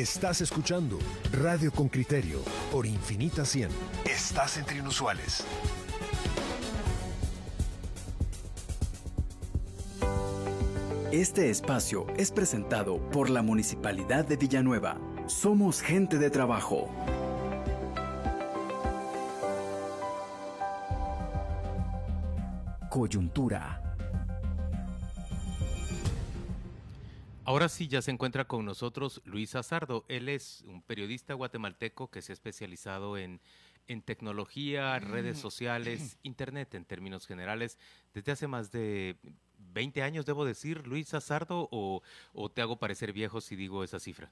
Estás escuchando Radio con Criterio por Infinita 100. Estás entre inusuales. Este espacio es presentado por la Municipalidad de Villanueva. Somos gente de trabajo. Coyuntura. Ahora sí ya se encuentra con nosotros Luis Azardo. Él es un periodista guatemalteco que se ha especializado en, en tecnología, redes sociales, internet en términos generales, desde hace más de 20 años, debo decir, Luis Azardo, o, te hago parecer viejo si digo esa cifra?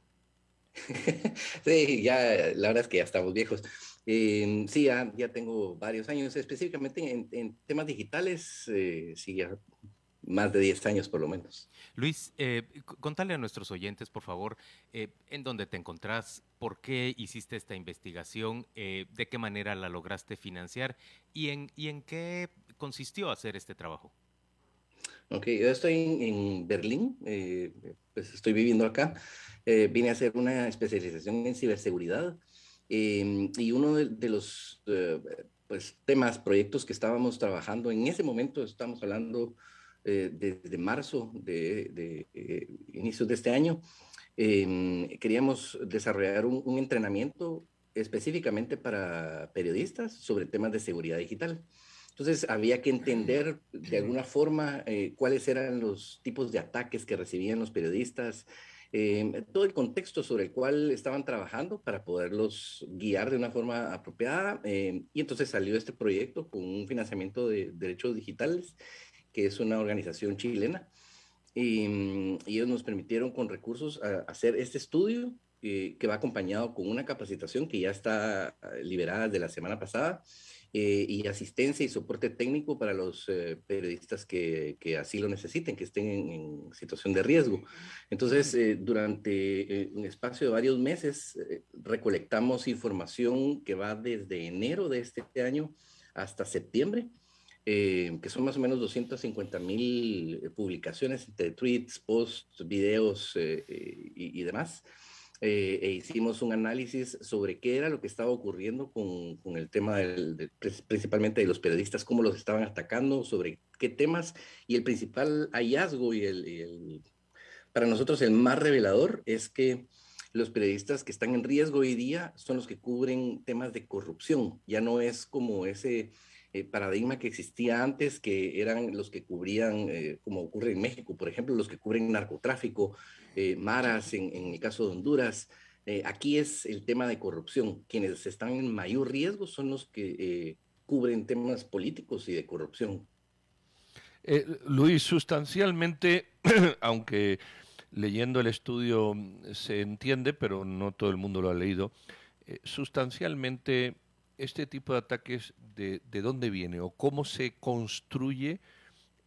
sí, ya la verdad es que ya estamos viejos. Eh, sí, ya, tengo varios años, específicamente en, temas digitales, eh, sí, ya más de 10 años por lo menos. Luis, eh, contale a nuestros oyentes, por favor, eh, en dónde te encontrás, por qué hiciste esta investigación, eh, de qué manera la lograste financiar y en, y en qué consistió hacer este trabajo. Ok, yo estoy en, Berlín, eh, pues estoy viviendo acá. vine a hacer una especialización en ciberseguridad y uno de, los pues, temas, proyectos que estábamos trabajando en ese momento, estamos hablando eh, desde marzo de, eh, inicios de este año, em, queríamos desarrollar un, entrenamiento específicamente para periodistas sobre temas de seguridad digital. Entonces había que entender de alguna forma eh, cuáles eran los tipos de ataques que recibían los periodistas, em, todo el contexto sobre el cual estaban trabajando para poderlos guiar de una forma apropiada. Em, y entonces salió este proyecto con un financiamiento de derechos digitales que es una organización chilena, y, ellos nos permitieron con recursos hacer este estudio eh, que va acompañado con una capacitación que ya está eh, liberada de la semana pasada eh, y asistencia y soporte técnico para los periodistas que, así lo necesiten, que estén en situación de riesgo. Entonces, durante un espacio de varios meses, recolectamos información que va desde enero de este año hasta septiembre eh, que son más o menos 250 mil eh, publicaciones entre tweets, posts, videos eh, y, demás. e hicimos un análisis sobre qué era lo que estaba ocurriendo con, con el tema del, principalmente de los periodistas, cómo los estaban atacando, sobre qué temas. Y el principal hallazgo y el, y el para nosotros el más revelador es que los periodistas que están en riesgo hoy día son los que cubren temas de corrupción. Ya no es como ese eh, paradigma que existía antes, que eran los que cubrían, eh, como ocurre en México, por ejemplo, los que cubren narcotráfico, eh, maras en, el caso de Honduras. aquí es el tema de corrupción. Quienes están en mayor riesgo son los que cubren temas políticos y de corrupción. Luis, sustancialmente, aunque leyendo el estudio se entiende, pero no todo el mundo lo ha leído, sustancialmente este tipo de ataques de, de, dónde viene o cómo se construye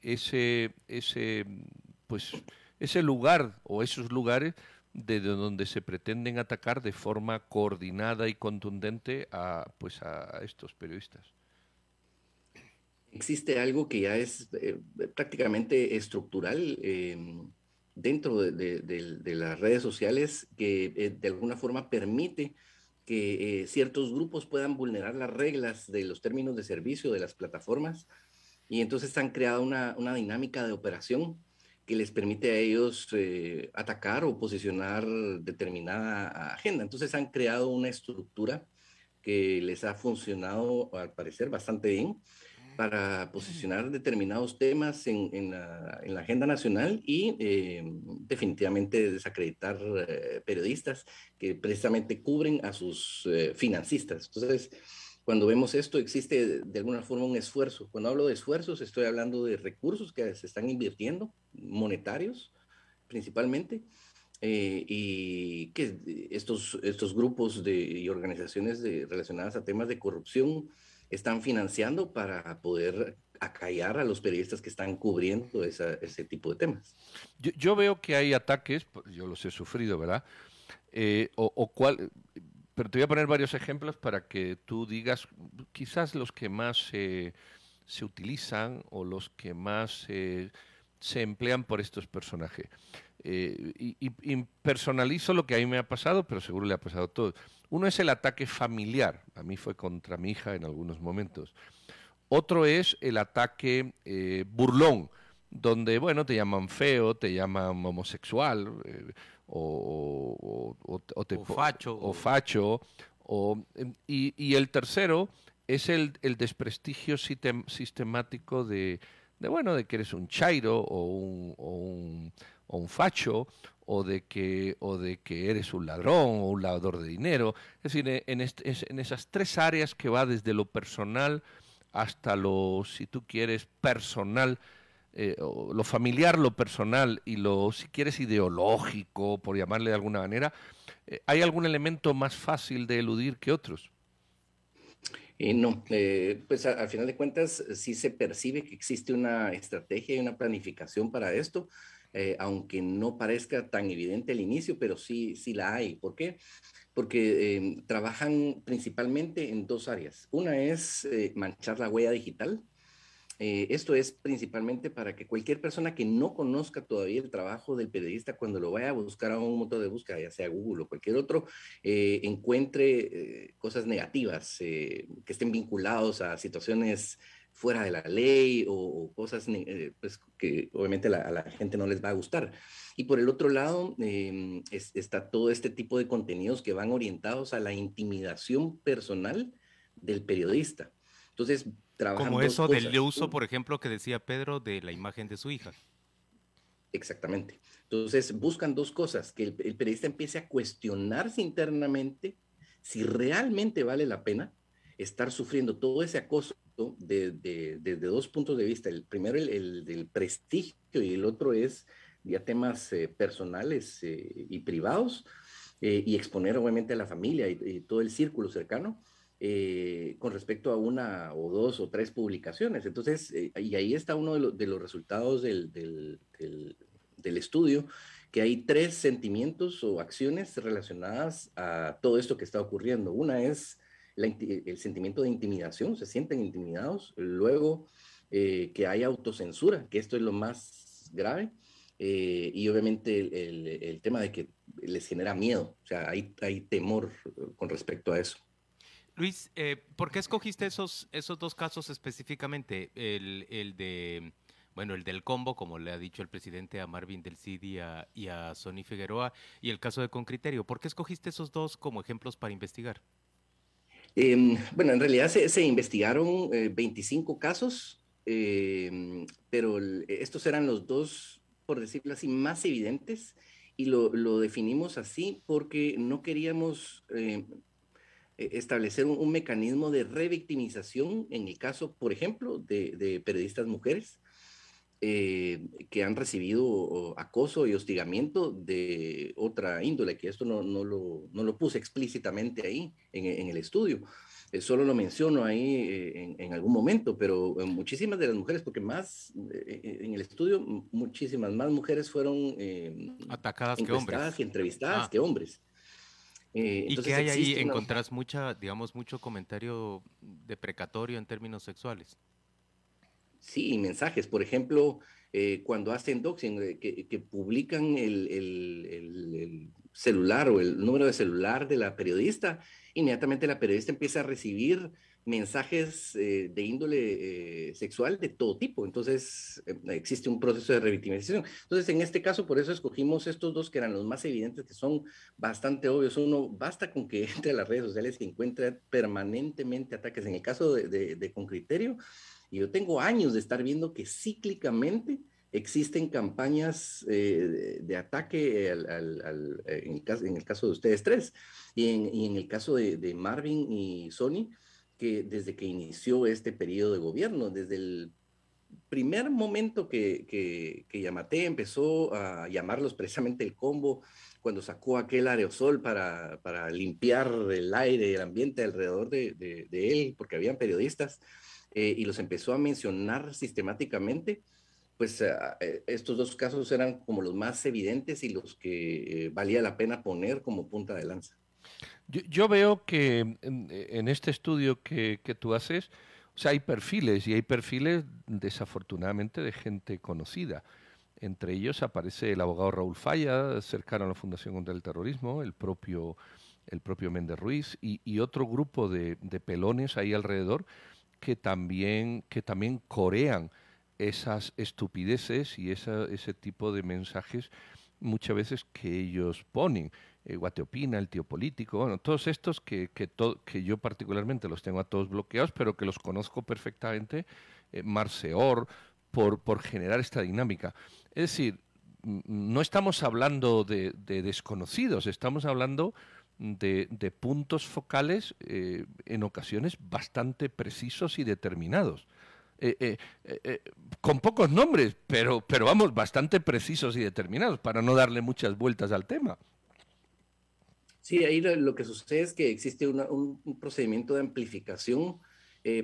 ese, ese, pues, ese lugar o esos lugares de donde se pretenden atacar de forma coordinada y contundente a, pues, a estos periodistas. Existe algo que ya es eh, prácticamente estructural eh, dentro de, de, las redes sociales que eh, de alguna forma permite que eh, ciertos grupos puedan vulnerar las reglas de los términos de servicio de las plataformas y entonces han creado una, una dinámica de operación que les permite a ellos eh, atacar o posicionar determinada agenda. Entonces han creado una estructura que les ha funcionado al parecer bastante bien para posicionar determinados temas en, la, agenda nacional y eh, definitivamente desacreditar eh, periodistas que precisamente cubren a sus eh, financistas. Entonces, cuando vemos esto, existe de alguna forma un esfuerzo. Cuando hablo de esfuerzos, estoy hablando de recursos que se están invirtiendo, monetarios principalmente, y que estos, estos grupos de, y organizaciones de, relacionadas a temas de corrupción, están financiando para poder acallar a los periodistas que están cubriendo ese tipo de temas. Yo, veo que hay ataques, pues, yo los he sufrido, ¿verdad? Eh, o, cuál, pero te voy a poner varios ejemplos para que tú digas quizás los que más se utilizan o los que más se emplean por estos personajes. Eh, y, personalizo lo que a mí me ha pasado, pero seguro le ha pasado a todos. Uno es el ataque familiar, a mí fue contra mi hija en algunos momentos. Otro es el ataque eh, burlón, donde, bueno, te llaman feo, te llaman homosexual, eh, o, facho. O facho y, el tercero es el, desprestigio sistemático de, bueno, de que eres un chairo o un, un facho o de que o de que eres un ladrón o un lavador de dinero. Es decir en, en esas tres áreas que va desde lo personal hasta lo si tú quieres personal eh, lo familiar lo personal y lo si quieres ideológico por llamarle de alguna manera eh, hay algún elemento más fácil de eludir que otros eh, no, pues al final de cuentas sí se percibe que existe una estrategia y una planificación para esto. Eh, aunque no parezca tan evidente al inicio, pero sí, sí la hay. ¿Por qué? Porque em, trabajan principalmente en dos áreas. Una es eh, manchar la huella digital. Eh, esto es principalmente para que cualquier persona que no conozca todavía el trabajo del periodista, cuando lo vaya a buscar a un motor de búsqueda, ya sea Google o cualquier otro, encuentre cosas negativas que estén vinculados a situaciones fuera de la ley o, cosas eh, pues, que obviamente a la gente no les va a gustar. Y por el otro lado, em, está todo este tipo de contenidos que van orientados a la intimidación personal del periodista. Entonces, Como eso del uso, por ejemplo, que decía Pedro, de la imagen de su hija. Exactamente. Entonces, buscan dos cosas, que el periodista empiece a cuestionarse internamente si realmente vale la pena estar sufriendo todo ese acoso desde de, dos puntos de vista. El primero, el, del prestigio, y el otro es ya temas eh, personales eh, y privados, eh, y exponer obviamente a la familia y, todo el círculo cercano. Con respecto a una o dos o tres publicaciones. Entonces, y ahí está uno de, los resultados del, estudio, que hay tres sentimientos o acciones relacionadas a todo esto que está ocurriendo. Una es el sentimiento de intimidación, se sienten intimidados. Luego, eh, que hay autocensura, que esto es lo más grave. Eh, y obviamente el, tema de que les genera miedo, o sea, hay temor con respecto a eso. Luis, eh, ¿por qué escogiste esos, esos dos casos específicamente? El, el, de, bueno, el del combo, como le ha dicho el presidente a Marvin del Cid y a, y a Sony Figueroa, y el caso de Concriterio. ¿Por qué escogiste esos dos como ejemplos para investigar? Em, bueno, en realidad se, investigaron 25 eh, casos, em, pero estos eran los dos, por decirlo así, más evidentes y lo, definimos así porque no queríamos em, establecer un, mecanismo de revictimización en el caso, por ejemplo, de periodistas mujeres eh, que han recibido acoso y hostigamiento de otra índole, que esto no, no, lo, no lo, puse explícitamente ahí en, el estudio. Eh, solo lo menciono ahí eh, en, algún momento, pero muchísimas de las mujeres, porque más en el estudio, muchísimas más mujeres fueron atacadas que hombres. y entrevistadas ah. que hombres. ¿Y qué hay ahí? ¿Encontrás mucha, digamos, mucho comentario deprecatorio en términos sexuales? Sí, mensajes. Por ejemplo, eh, cuando hacen doxing, eh, que, publican el, celular o el número de celular de la periodista, inmediatamente la periodista empieza a recibir mensajes eh, de índole sexual de todo tipo. Entonces, existe un proceso de revictimización. Entonces, en este caso, por eso escogimos estos dos que eran los más evidentes, que son bastante obvios. Uno, basta con que entre a las redes sociales y encuentre permanentemente ataques. En el caso de, de Con Criterio, y yo tengo años de estar viendo que cíclicamente existen campañas eh, de, ataque al, el caso, en, el caso, de ustedes tres y en, el caso de, Marvin y Sony, que desde que inició este periodo de gobierno, desde el primer momento que, que, que Yamate empezó a llamarlos precisamente el combo, cuando sacó aquel aerosol para, para limpiar el aire el ambiente alrededor de, de él, porque habían periodistas, eh, y los empezó a mencionar sistemáticamente, pues ah, eh, estos dos casos eran como los más evidentes y los que eh, valía la pena poner como punta de lanza. Yo, veo que en, este estudio que, que, tú haces, hay perfiles y hay perfiles desafortunadamente de gente conocida. Entre ellos aparece el abogado Raúl Falla, cercano a la Fundación contra el Terrorismo, el propio, el propio Méndez Ruiz y, otro grupo de, pelones ahí alrededor que también, que también corean esas estupideces y ese tipo de mensajes muchas veces que ellos ponen. Eh, Guateopina, el tío político, bueno, todos estos que, que, yo particularmente los tengo a todos bloqueados, pero que los conozco perfectamente, eh, Marseor, por, por generar esta dinámica. Es decir, no estamos hablando de, desconocidos, estamos hablando de, puntos focales eh, en ocasiones bastante precisos y determinados. Eh, con pocos nombres, pero, pero vamos, bastante precisos y determinados, para no darle muchas vueltas al tema. Sí, ahí lo, que sucede es que existe un, procedimiento de amplificación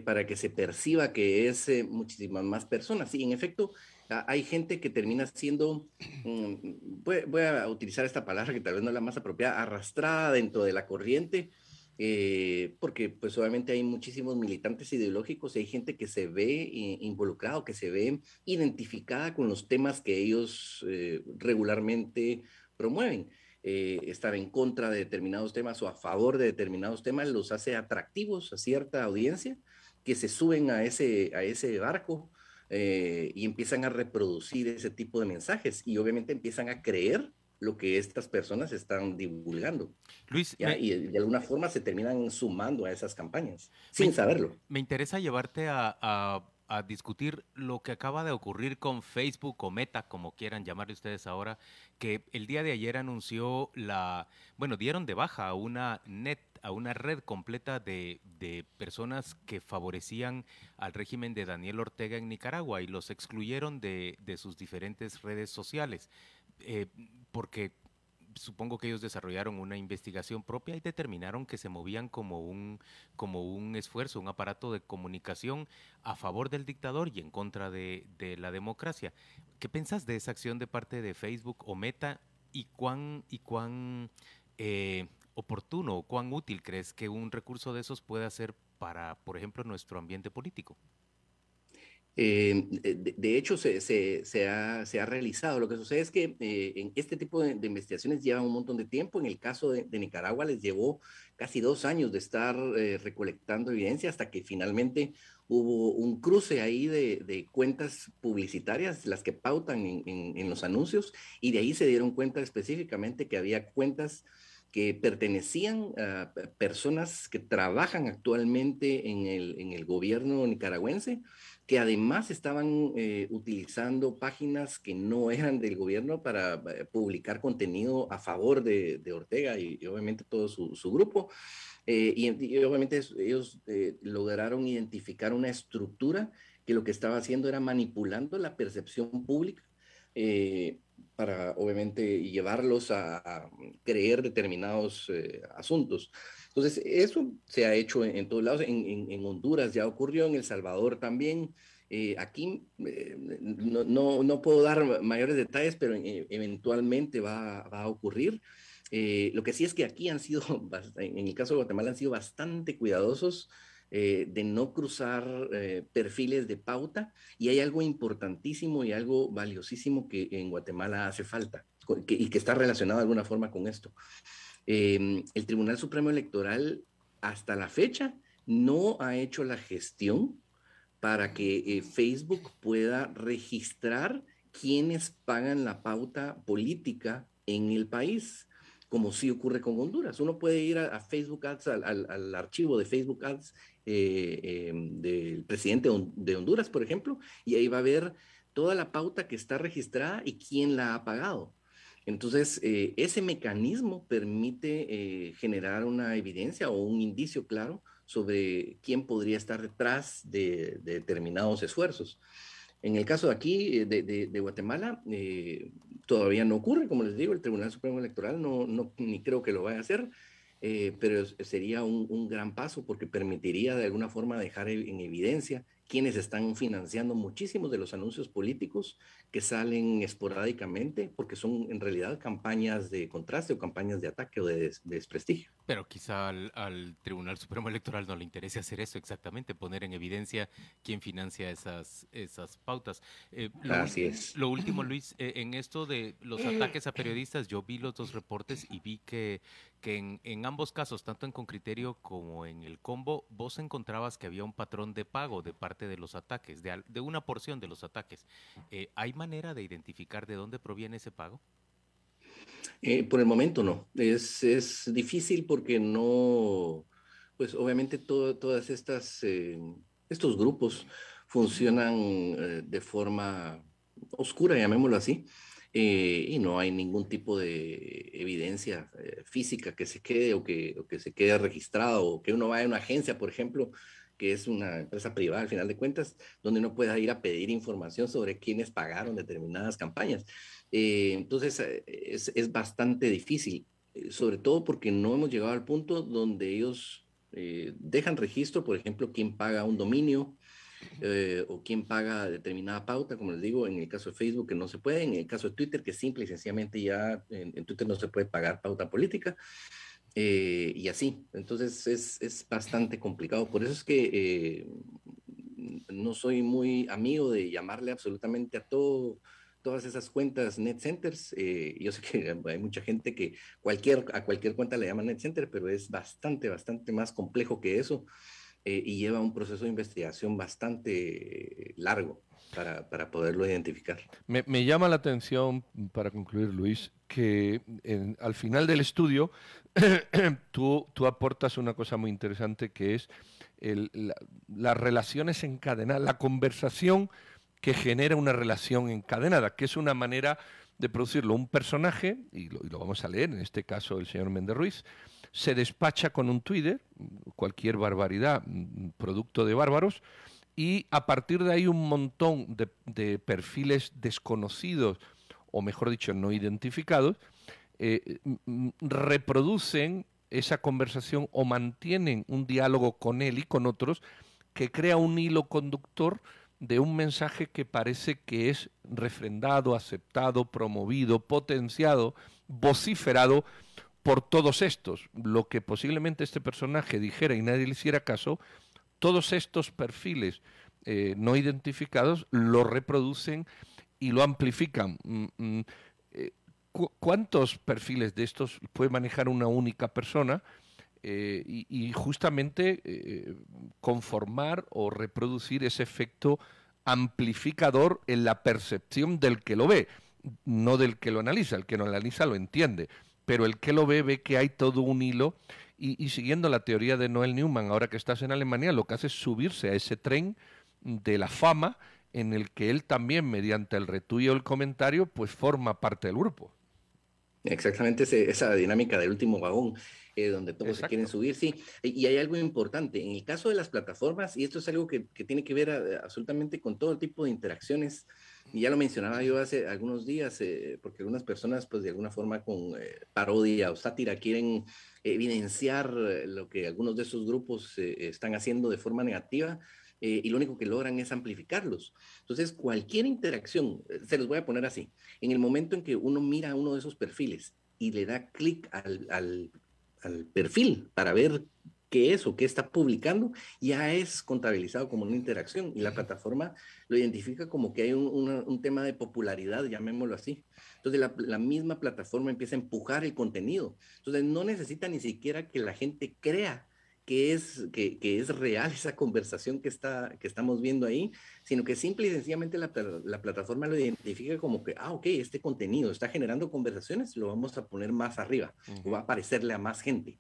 para que se perciba que es muchísimas más personas. Sí, en efecto, hay gente que termina siendo, mm, voy, a utilizar esta palabra que tal vez no es la más apropiada, arrastrada dentro de la corriente, eh, porque pues obviamente hay muchísimos militantes ideológicos y hay gente que se ve eh, involucrado, que se ve identificada con los temas que ellos eh, regularmente promueven. Estar en contra de determinados temas o a favor de determinados temas los hace atractivos a cierta audiencia que se suben a ese, a ese barco eh, y empiezan a reproducir ese tipo de mensajes y obviamente empiezan a creer lo que estas personas están divulgando. Luis, y de alguna forma se terminan sumando a esas campañas sin saberlo. Me interesa llevarte a, a, discutir lo que acaba de ocurrir con Facebook o Meta, como quieran llamarle ustedes ahora, que el día de ayer anunció la, bueno, dieron de baja a una net a una red completa de, personas que favorecían al régimen de Daniel Ortega en Nicaragua y los excluyeron de, sus diferentes redes sociales, eh, porque supongo que ellos desarrollaron una investigación propia y determinaron que se movían como un, como un esfuerzo, un aparato de comunicación a favor del dictador y en contra de, la democracia. ¿Qué piensas de esa acción de parte de Facebook o Meta y cuán, y cuán eh, oportuno o cuán útil crees que un recurso de esos pueda ser para, por ejemplo, nuestro ambiente político? Eh, de, hecho, se, ha, realizado. Lo que sucede es que eh, en este tipo de, investigaciones llevan un montón de tiempo. En el caso de, Nicaragua les llevó casi dos años de estar eh, recolectando evidencia hasta que finalmente hubo un cruce ahí de, cuentas publicitarias, las que pautan en, los anuncios, y de ahí se dieron cuenta específicamente que había cuentas que pertenecían a personas que trabajan actualmente en el gobierno nicaragüense, que además estaban eh, utilizando páginas que no eran del gobierno para eh, publicar contenido a favor de, de Ortega y, obviamente todo su, su grupo. Eh, y, y, obviamente ellos lograron identificar una estructura que lo que estaba haciendo era manipulando la percepción pública para obviamente llevarlos a, creer determinados eh, asuntos. Entonces, eso se ha hecho en, todos lados, en, Honduras ya ocurrió, en El Salvador también. Eh, aquí eh, no, no, puedo dar mayores detalles, pero eventualmente va, va, a ocurrir. lo que sí es que aquí han sido, en el caso de Guatemala, han sido bastante cuidadosos eh, de no cruzar eh, perfiles de pauta y hay algo importantísimo y algo valiosísimo que en Guatemala hace falta y que está relacionado de alguna forma con esto. Em, el Tribunal Supremo Electoral hasta la fecha no ha hecho la gestión para que eh, Facebook pueda registrar quienes pagan la pauta política en el país como sí ocurre con Honduras. Uno puede ir a, Facebook Ads, al, archivo de Facebook Ads eh, em, del presidente de Honduras, por ejemplo, y ahí va a ver toda la pauta que está registrada y quién la ha pagado. Entonces, eh, ese mecanismo permite eh, generar una evidencia o un indicio claro sobre quién podría estar detrás de determinados esfuerzos. En el caso de aquí, eh, de, Guatemala, eh, todavía no ocurre, como les digo, el Tribunal Supremo Electoral no, no ni creo que lo vaya a hacer, eh, pero sería un, gran paso porque permitiría de alguna forma dejar en evidencia quienes están financiando muchísimos de los anuncios políticos que salen esporádicamente, porque son en realidad campañas de contraste o campañas de ataque o de, desprestigio. Pero quizá al, Tribunal Supremo Electoral no le interese hacer eso exactamente, poner en evidencia quién financia esas, esas pautas. Eh, Así es. Lo último, Luis, eh, en esto de los ataques a periodistas, yo vi los dos reportes y vi que, que en, ambos casos, tanto en Concriterio como en el Combo, vos encontrabas que había un patrón de pago de parte de los ataques, de, de una porción de los ataques. Eh, ¿Hay manera de identificar de dónde proviene ese pago? Eh, por el momento no. Es, es, difícil porque no, pues obviamente todas estas, eh, estos grupos funcionan de forma oscura, llamémoslo así, y no hay ningún tipo de evidencia física que se quede o que, o que se quede registrado o que uno vaya a una agencia, por ejemplo, que es una empresa privada al final de cuentas, donde uno pueda ir a pedir información sobre quiénes pagaron determinadas campañas. Eh, entonces, eh, es, es, bastante difícil, eh, sobre todo porque no hemos llegado al punto donde ellos dejan registro, por ejemplo, quién paga un dominio. O quién paga determinada pauta, como les digo, en el caso de Facebook que no se puede, en el caso de Twitter que simple y sencillamente ya en, en Twitter no se puede pagar pauta política. Eh, y así. Entonces es, es, bastante complicado. Por eso es que eh, no soy muy amigo de llamarle absolutamente a todo, todas esas cuentas net centers. Eh, yo sé que hay mucha gente que cualquier, a cualquier cuenta le llama net center, pero es bastante, bastante más complejo que eso y lleva un proceso de investigación bastante largo para, para poderlo identificar. Me, me, llama la atención, para concluir, Luis, que al final del estudio tú, tú, aportas una cosa muy interesante que es las relaciones encadenadas, la conversación que genera una relación encadenada, que es una manera de producirlo. Un personaje, y lo, y lo vamos a leer, en este caso el señor Méndez Ruiz, se despacha con un Twitter, cualquier barbaridad, producto de bárbaros, y a partir de ahí un montón de, perfiles desconocidos, o mejor dicho, no identificados, eh, reproducen esa conversación o mantienen un diálogo con él y con otros que crea un hilo conductor de un mensaje que parece que es refrendado, aceptado, promovido, potenciado, vociferado por todos estos. Lo que posiblemente este personaje dijera y nadie le hiciera caso, todos estos perfiles eh, no identificados lo reproducen y lo amplifican. Mm, mm, eh, ¿Cuántos perfiles de estos puede manejar una única persona? Eh, y, justamente conformar o reproducir ese efecto amplificador en la percepción del que lo ve, no del que lo analiza. El que lo analiza lo entiende, pero el que lo ve ve que hay todo un hilo y, siguiendo la teoría de Noel Newman, ahora que estás en Alemania, lo que hace es subirse a ese tren de la fama en el que él también, mediante el retuyo o el comentario, pues forma parte del grupo. Exactamente esa dinámica del último vagón, eh, donde todos se quieren subir, sí. Y hay algo importante, en el caso de las plataformas, y esto es algo que, tiene que ver absolutamente con todo tipo de interacciones y ya lo mencionaba yo hace algunos días, eh, porque algunas personas, pues de alguna forma con eh, parodia o sátira, quieren evidenciar eh, lo que algunos de esos grupos están haciendo de forma negativa. y lo único que logran es amplificarlos. Entonces, cualquier interacción, se los voy a poner así, en el momento en que uno mira uno de esos perfiles y le da clic al, al, al perfil para ver qué es o qué está publicando, ya es contabilizado como una interacción y la plataforma lo identifica como que hay un, tema de popularidad, llamémoslo así. Entonces la, misma plataforma empieza a empujar el contenido. Entonces no necesita ni siquiera que la gente crea que es, que, es real esa conversación que, está, que estamos viendo ahí, sino que simple y sencillamente la, plataforma lo identifica como que, ah, ok, este contenido está generando conversaciones, lo vamos a poner más arriba, o va a aparecerle a más gente.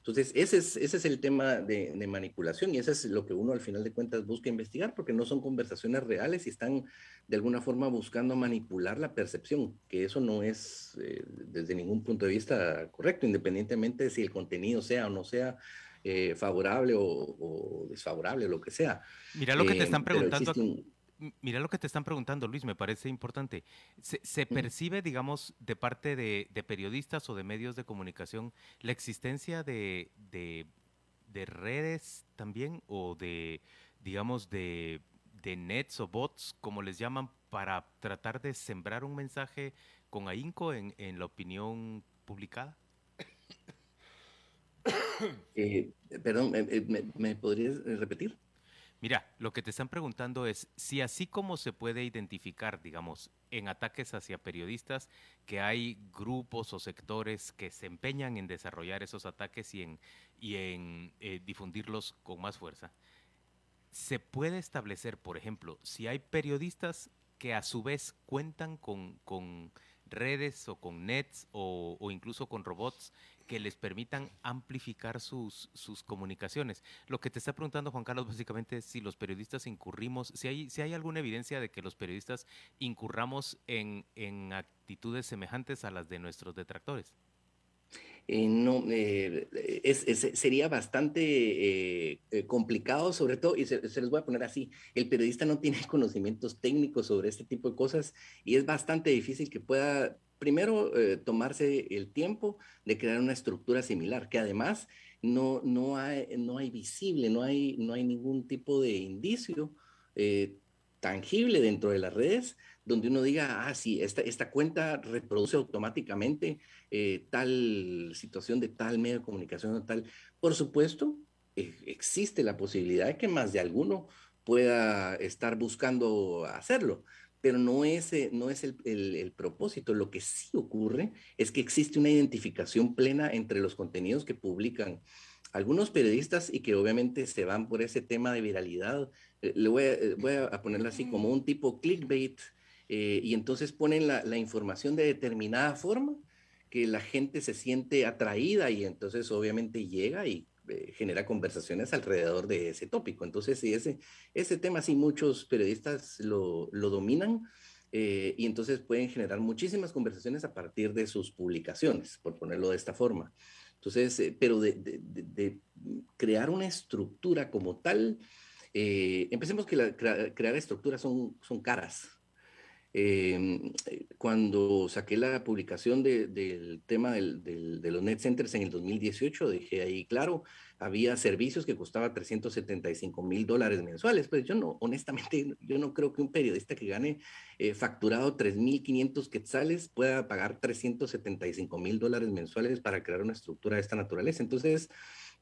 Entonces, ese es, ese es el tema de, manipulación y eso es lo que uno al final de cuentas busca investigar porque no son conversaciones reales y están de alguna forma buscando manipular la percepción, que eso no es eh, desde ningún punto de vista correcto, independientemente de si el contenido sea o no sea eh, favorable o, desfavorable, lo que sea. Mira lo que te están eh, preguntando mira lo que te están preguntando, Luis, me parece importante. ¿Se, percibe, digamos, de parte de, periodistas o de medios de comunicación la existencia de, redes también o de, digamos, de, nets o bots, como les llaman, para tratar de sembrar un mensaje con ahínco en, en la opinión publicada? Eh, perdón, ¿me, podrías repetir? Mira, lo que te están preguntando es si así como se puede identificar, digamos, en ataques hacia periodistas, que hay grupos o sectores que se empeñan en desarrollar esos ataques y en, y en eh, difundirlos con más fuerza, se puede establecer, por ejemplo, si hay periodistas que a su vez cuentan con, con redes o con nets o, o, incluso con robots que les permitan amplificar sus, sus comunicaciones. Lo que te está preguntando Juan Carlos básicamente es si los periodistas incurrimos, si hay, si hay alguna evidencia de que los periodistas incurramos en, en actitudes semejantes a las de nuestros detractores. Eh, no, eh, sería bastante eh, complicado, sobre todo, y se, les voy a poner así, el periodista no tiene conocimientos técnicos sobre este tipo de cosas y es bastante difícil que pueda primero, eh, tomarse el tiempo de crear una estructura similar, que además no, no, hay, no hay visible, no hay, no hay ningún tipo de indicio eh, tangible dentro de las redes donde uno diga, ah, sí, esta, esta cuenta reproduce automáticamente eh, tal situación de tal medio de comunicación o tal. Por supuesto, existe la posibilidad de que más de alguno pueda estar buscando hacerlo, pero no es, eh, no es el, el, propósito. Lo que sí ocurre es que existe una identificación plena entre los contenidos que publican algunos periodistas y que obviamente se van por ese tema de viralidad. Eh, le voy a, eh, voy a, ponerlo así como un tipo clickbait y entonces ponen la, la información de determinada forma que la gente se siente atraída y entonces obviamente llega y eh, genera conversaciones alrededor de ese tópico. Entonces, ese, ese tema sí muchos periodistas lo, lo dominan eh, y entonces pueden generar muchísimas conversaciones a partir de sus publicaciones, por ponerlo de esta forma. Entonces, eh, pero de, de, de, crear una estructura como tal, empecemos que la, crear estructuras son, son caras. Em, cuando saqué la publicación del tema del, de los net centers en el 2018, dejé ahí claro, había servicios que costaba 375 mil dólares mensuales. Pues yo no, honestamente, yo no creo que un periodista que gane eh, facturado 3.500 quetzales pueda pagar 375 mil dólares mensuales para crear una estructura de esta naturaleza. Entonces,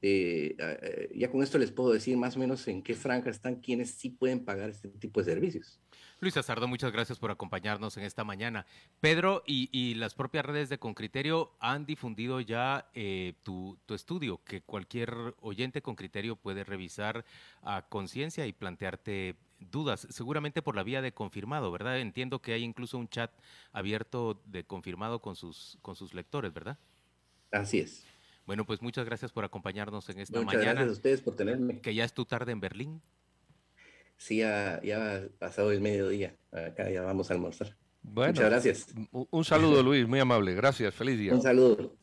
eh, eh, ya con esto les puedo decir más o menos en qué franja están quienes sí pueden pagar este tipo de servicios. Luis Azardo, muchas gracias por acompañarnos en esta mañana. Pedro y, las propias redes de Concriterio han difundido ya eh, tu, estudio, que cualquier oyente con criterio puede revisar a conciencia y plantearte dudas, seguramente por la vía de confirmado, ¿verdad? Entiendo que hay incluso un chat abierto de confirmado con sus, con sus lectores, ¿verdad? Así es. Bueno, pues muchas gracias por acompañarnos en esta mañana. Muchas gracias a ustedes por tenerme. Que ya es tu tarde en Berlín sí, ya, ya ha pasado el mediodía. Acá ya vamos a almorzar. Muchas gracias. Un saludo, Luis, muy amable. Gracias. Feliz día. Un saludo.